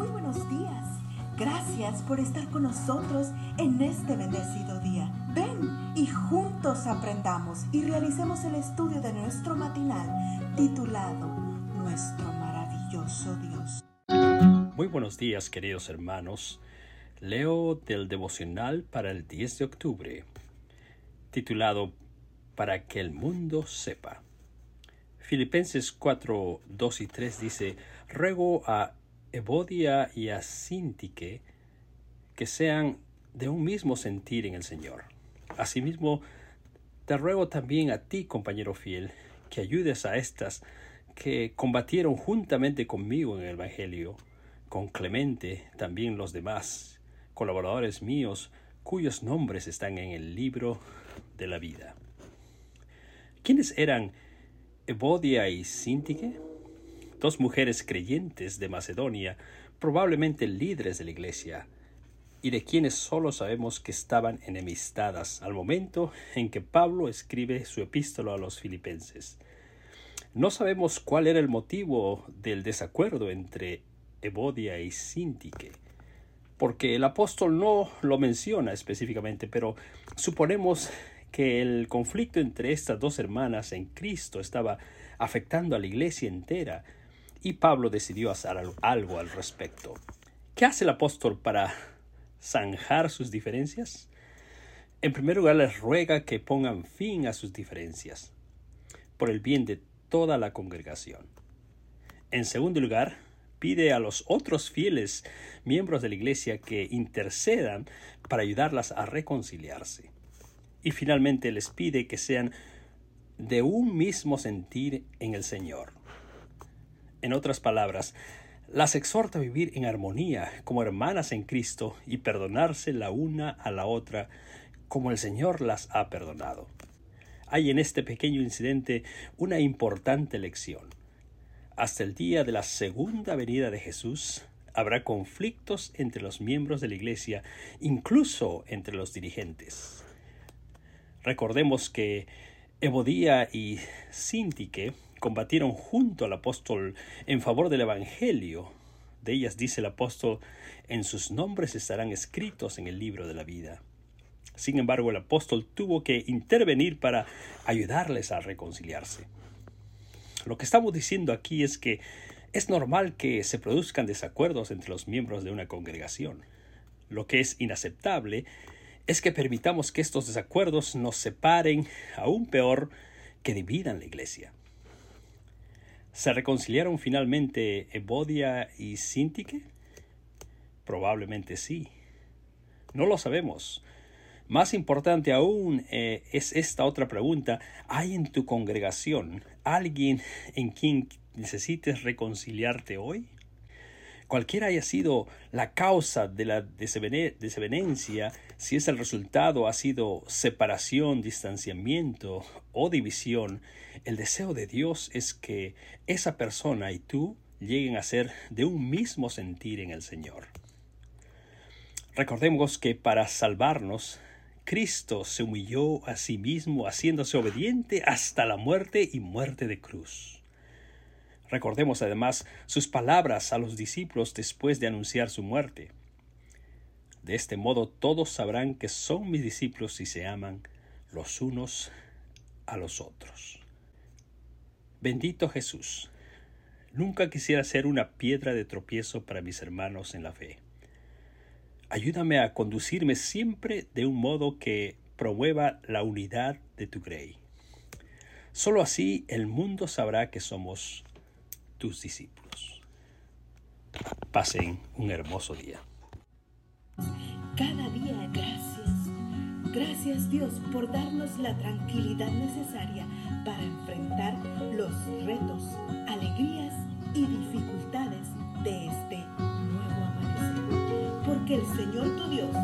Muy buenos días. Gracias por estar con nosotros en este bendecido día. Ven y juntos aprendamos y realicemos el estudio de nuestro matinal titulado Nuestro maravilloso Dios. Muy buenos días queridos hermanos. Leo del devocional para el 10 de octubre, titulado Para que el mundo sepa. Filipenses 4, 2 y 3 dice, Ruego a Evodia y a Sintique que sean de un mismo sentir en el Señor. Asimismo, te ruego también a ti, compañero fiel, que ayudes a estas que combatieron juntamente conmigo en el Evangelio, con Clemente, también los demás, colaboradores míos, cuyos nombres están en el libro de la vida. ¿Quiénes eran Evodia y Sintique? Dos mujeres creyentes de Macedonia, probablemente líderes de la iglesia, y de quienes solo sabemos que estaban enemistadas al momento en que Pablo escribe su epístola a los filipenses. No sabemos cuál era el motivo del desacuerdo entre Evodia y Sintique, porque el apóstol no lo menciona específicamente, pero suponemos que el conflicto entre estas dos hermanas en Cristo estaba afectando a la iglesia entera y Pablo decidió hacer algo al respecto. ¿Qué hace el apóstol para zanjar sus diferencias? En primer lugar, les ruega que pongan fin a sus diferencias, por el bien de toda la congregación. En segundo lugar, pide a los otros fieles miembros de la iglesia que intercedan para ayudarlas a reconciliarse. Y finalmente les pide que sean de un mismo sentir en el Señor. En otras palabras, las exhorta a vivir en armonía como hermanas en Cristo y perdonarse la una a la otra como el Señor las ha perdonado. Hay en este pequeño incidente una importante lección. Hasta el día de la segunda venida de Jesús habrá conflictos entre los miembros de la Iglesia, incluso entre los dirigentes. Recordemos que Evodía y Sintique combatieron junto al apóstol en favor del Evangelio. De ellas dice el apóstol, en sus nombres estarán escritos en el libro de la vida. Sin embargo, el apóstol tuvo que intervenir para ayudarles a reconciliarse. Lo que estamos diciendo aquí es que es normal que se produzcan desacuerdos entre los miembros de una congregación. Lo que es inaceptable es que permitamos que estos desacuerdos nos separen, aún peor, que dividan la iglesia. ¿Se reconciliaron finalmente Evodia y Sintique? Probablemente sí. No lo sabemos. Más importante aún eh, es esta otra pregunta. ¿Hay en tu congregación alguien en quien necesites reconciliarte hoy? Cualquiera haya sido la causa de la desavenencia, si es el resultado ha sido separación, distanciamiento o división, el deseo de Dios es que esa persona y tú lleguen a ser de un mismo sentir en el Señor. Recordemos que para salvarnos, Cristo se humilló a sí mismo haciéndose obediente hasta la muerte y muerte de cruz. Recordemos además sus palabras a los discípulos después de anunciar su muerte. De este modo todos sabrán que son mis discípulos si se aman los unos a los otros. Bendito Jesús, nunca quisiera ser una piedra de tropiezo para mis hermanos en la fe. Ayúdame a conducirme siempre de un modo que promueva la unidad de tu grey. Solo así el mundo sabrá que somos tus discípulos. Pasen un hermoso día. Cada día gracias. Gracias Dios por darnos la tranquilidad necesaria para enfrentar los retos, alegrías y dificultades de este nuevo amanecer. Porque el Señor tu Dios